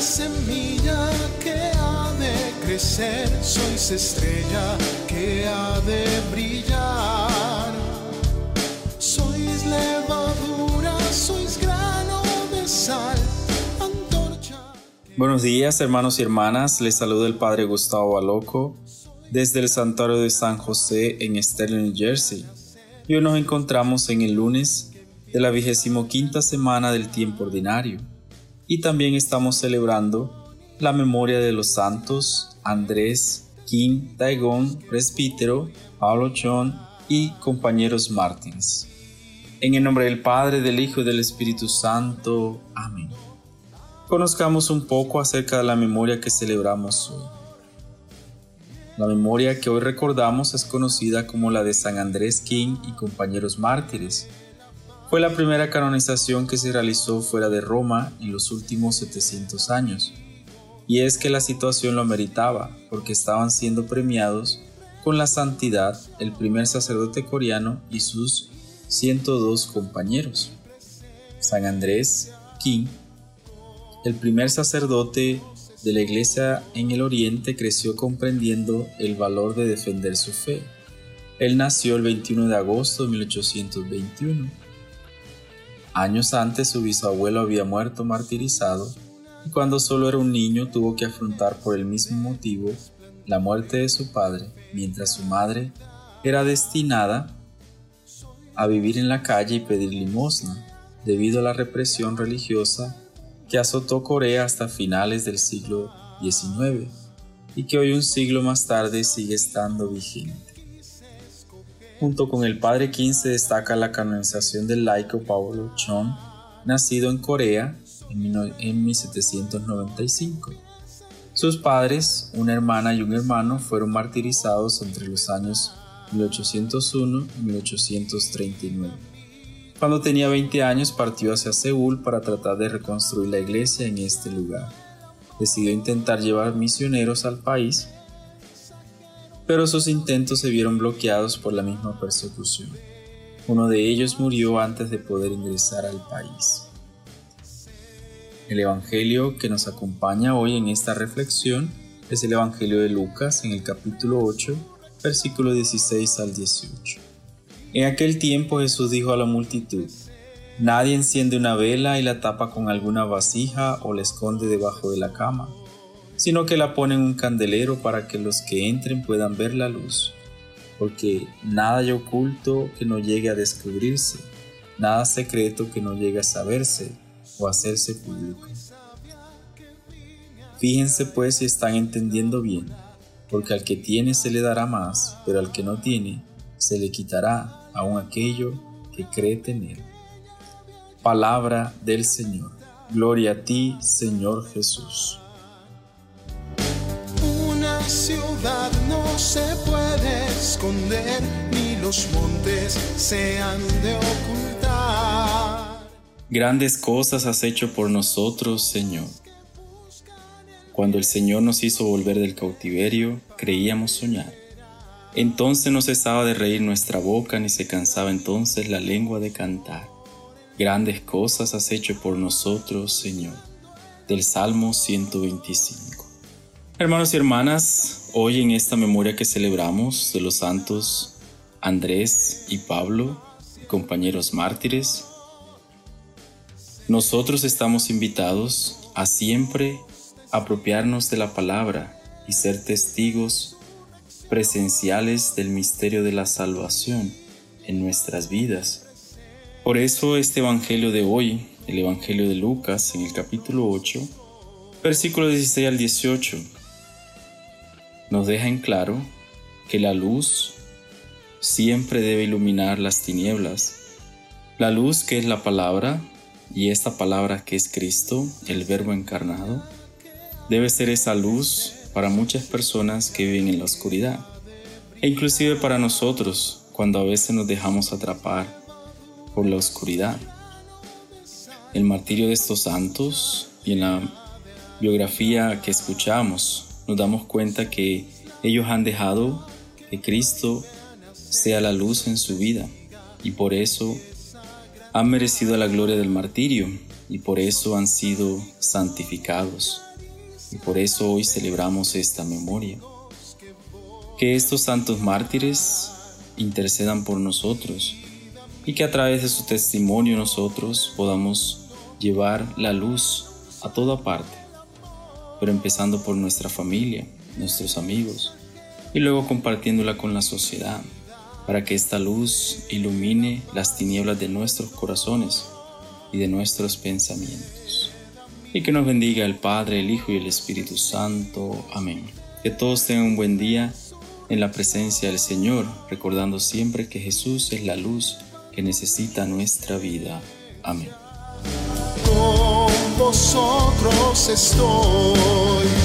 semilla que ha de crecer, sois estrella que ha de brillar. Sois levadura, sois grano de sal, antorcha. Buenos días hermanos y hermanas, les saluda el Padre Gustavo Baloco desde el Santuario de San José en Sterling, New Jersey. Y hoy nos encontramos en el lunes de la vigésimo quinta semana del tiempo ordinario. Y también estamos celebrando la memoria de los santos Andrés, Kim, Daigón, presbítero, Pablo John y compañeros mártires. En el nombre del Padre, del Hijo y del Espíritu Santo. Amén. Conozcamos un poco acerca de la memoria que celebramos hoy. La memoria que hoy recordamos es conocida como la de San Andrés King y compañeros mártires. Fue la primera canonización que se realizó fuera de Roma en los últimos 700 años. Y es que la situación lo meritaba, porque estaban siendo premiados con la santidad el primer sacerdote coreano y sus 102 compañeros. San Andrés King, el primer sacerdote de la Iglesia en el Oriente creció comprendiendo el valor de defender su fe. Él nació el 21 de agosto de 1821. Años antes su bisabuelo había muerto martirizado y cuando solo era un niño tuvo que afrontar por el mismo motivo la muerte de su padre, mientras su madre era destinada a vivir en la calle y pedir limosna debido a la represión religiosa que azotó Corea hasta finales del siglo XIX y que hoy un siglo más tarde sigue estando vigente. Junto con el padre Kim se destaca la canonización del laico Paulo Chon, nacido en Corea en 1795. Sus padres, una hermana y un hermano, fueron martirizados entre los años 1801 y 1839. Cuando tenía 20 años partió hacia Seúl para tratar de reconstruir la iglesia en este lugar. Decidió intentar llevar misioneros al país, pero sus intentos se vieron bloqueados por la misma persecución. Uno de ellos murió antes de poder ingresar al país. El Evangelio que nos acompaña hoy en esta reflexión es el Evangelio de Lucas en el capítulo 8, versículo 16 al 18. En aquel tiempo Jesús dijo a la multitud, Nadie enciende una vela y la tapa con alguna vasija o la esconde debajo de la cama, sino que la pone en un candelero para que los que entren puedan ver la luz, porque nada hay oculto que no llegue a descubrirse, nada secreto que no llegue a saberse o hacerse público. Fíjense pues si están entendiendo bien, porque al que tiene se le dará más, pero al que no tiene se le quitará aun aquello que cree tener. Palabra del Señor. Gloria a ti, Señor Jesús. Una ciudad no se puede esconder, ni los montes se han de ocultar. Grandes cosas has hecho por nosotros, Señor. Cuando el Señor nos hizo volver del cautiverio, creíamos soñar entonces no cesaba de reír nuestra boca, ni se cansaba entonces la lengua de cantar. Grandes cosas has hecho por nosotros, Señor. Del Salmo 125. Hermanos y hermanas, hoy en esta memoria que celebramos de los santos Andrés y Pablo, compañeros mártires, nosotros estamos invitados a siempre apropiarnos de la palabra y ser testigos presenciales del misterio de la salvación en nuestras vidas. Por eso este Evangelio de hoy, el Evangelio de Lucas en el capítulo 8, versículo 16 al 18, nos deja en claro que la luz siempre debe iluminar las tinieblas. La luz que es la palabra y esta palabra que es Cristo, el Verbo encarnado, debe ser esa luz para muchas personas que viven en la oscuridad e inclusive para nosotros cuando a veces nos dejamos atrapar por la oscuridad. El martirio de estos santos y en la biografía que escuchamos nos damos cuenta que ellos han dejado que Cristo sea la luz en su vida y por eso han merecido la gloria del martirio y por eso han sido santificados. Y por eso hoy celebramos esta memoria. Que estos santos mártires intercedan por nosotros y que a través de su testimonio nosotros podamos llevar la luz a toda parte, pero empezando por nuestra familia, nuestros amigos y luego compartiéndola con la sociedad para que esta luz ilumine las tinieblas de nuestros corazones y de nuestros pensamientos. Y que nos bendiga el Padre, el Hijo y el Espíritu Santo. Amén. Que todos tengan un buen día en la presencia del Señor, recordando siempre que Jesús es la luz que necesita nuestra vida. Amén. Vosotros estoy